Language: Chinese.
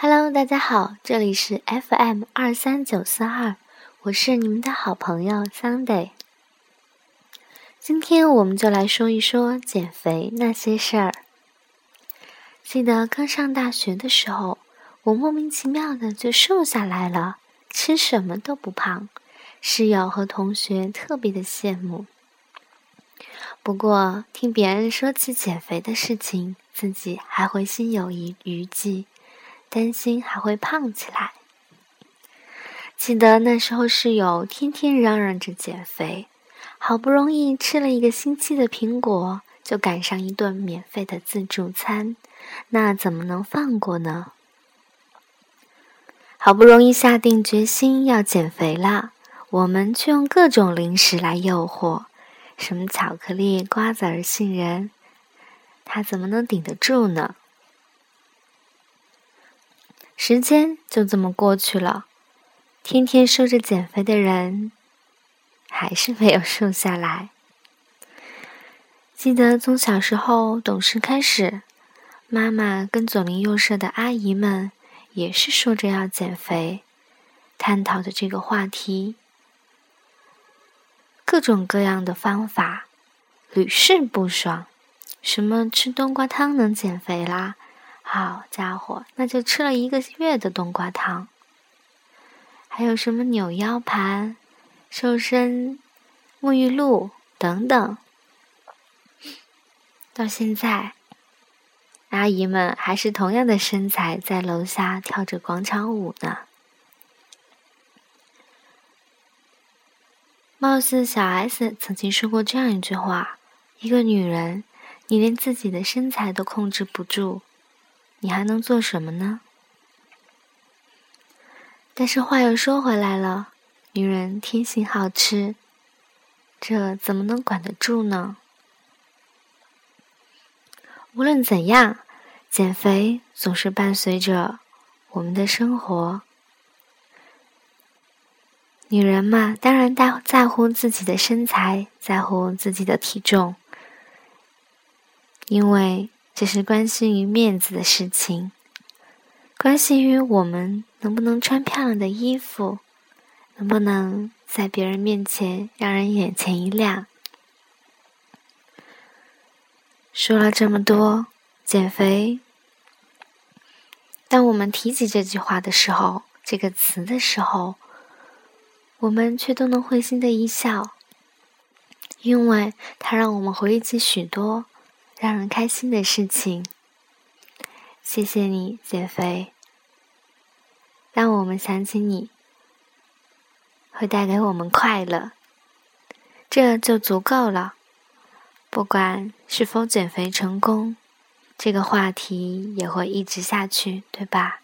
Hello，大家好，这里是 FM 二三九四二，我是你们的好朋友 Sunday。今天我们就来说一说减肥那些事儿。记得刚上大学的时候，我莫名其妙的就瘦下来了，吃什么都不胖，室友和同学特别的羡慕。不过听别人说起减肥的事情，自己还会心有余余悸。担心还会胖起来。记得那时候室友天天嚷嚷着减肥，好不容易吃了一个星期的苹果，就赶上一顿免费的自助餐，那怎么能放过呢？好不容易下定决心要减肥了，我们却用各种零食来诱惑，什么巧克力、瓜子儿、杏仁，他怎么能顶得住呢？时间就这么过去了，天天说着减肥的人，还是没有瘦下来。记得从小时候懂事开始，妈妈跟左邻右舍的阿姨们也是说着要减肥，探讨着这个话题，各种各样的方法屡试不爽。什么吃冬瓜汤能减肥啦？好家伙，那就吃了一个月的冬瓜汤。还有什么扭腰盘、瘦身沐浴露等等，到现在，阿姨们还是同样的身材，在楼下跳着广场舞呢。貌似小 S 曾经说过这样一句话：“一个女人，你连自己的身材都控制不住。”你还能做什么呢？但是话又说回来了，女人天性好吃，这怎么能管得住呢？无论怎样，减肥总是伴随着我们的生活。女人嘛，当然在在乎自己的身材，在乎自己的体重，因为。这是关系于面子的事情，关系于我们能不能穿漂亮的衣服，能不能在别人面前让人眼前一亮。说了这么多，减肥，当我们提起这句话的时候，这个词的时候，我们却都能会心的一笑，因为它让我们回忆起许多。让人开心的事情，谢谢你减肥，让我们想起你，会带给我们快乐，这就足够了。不管是否减肥成功，这个话题也会一直下去，对吧？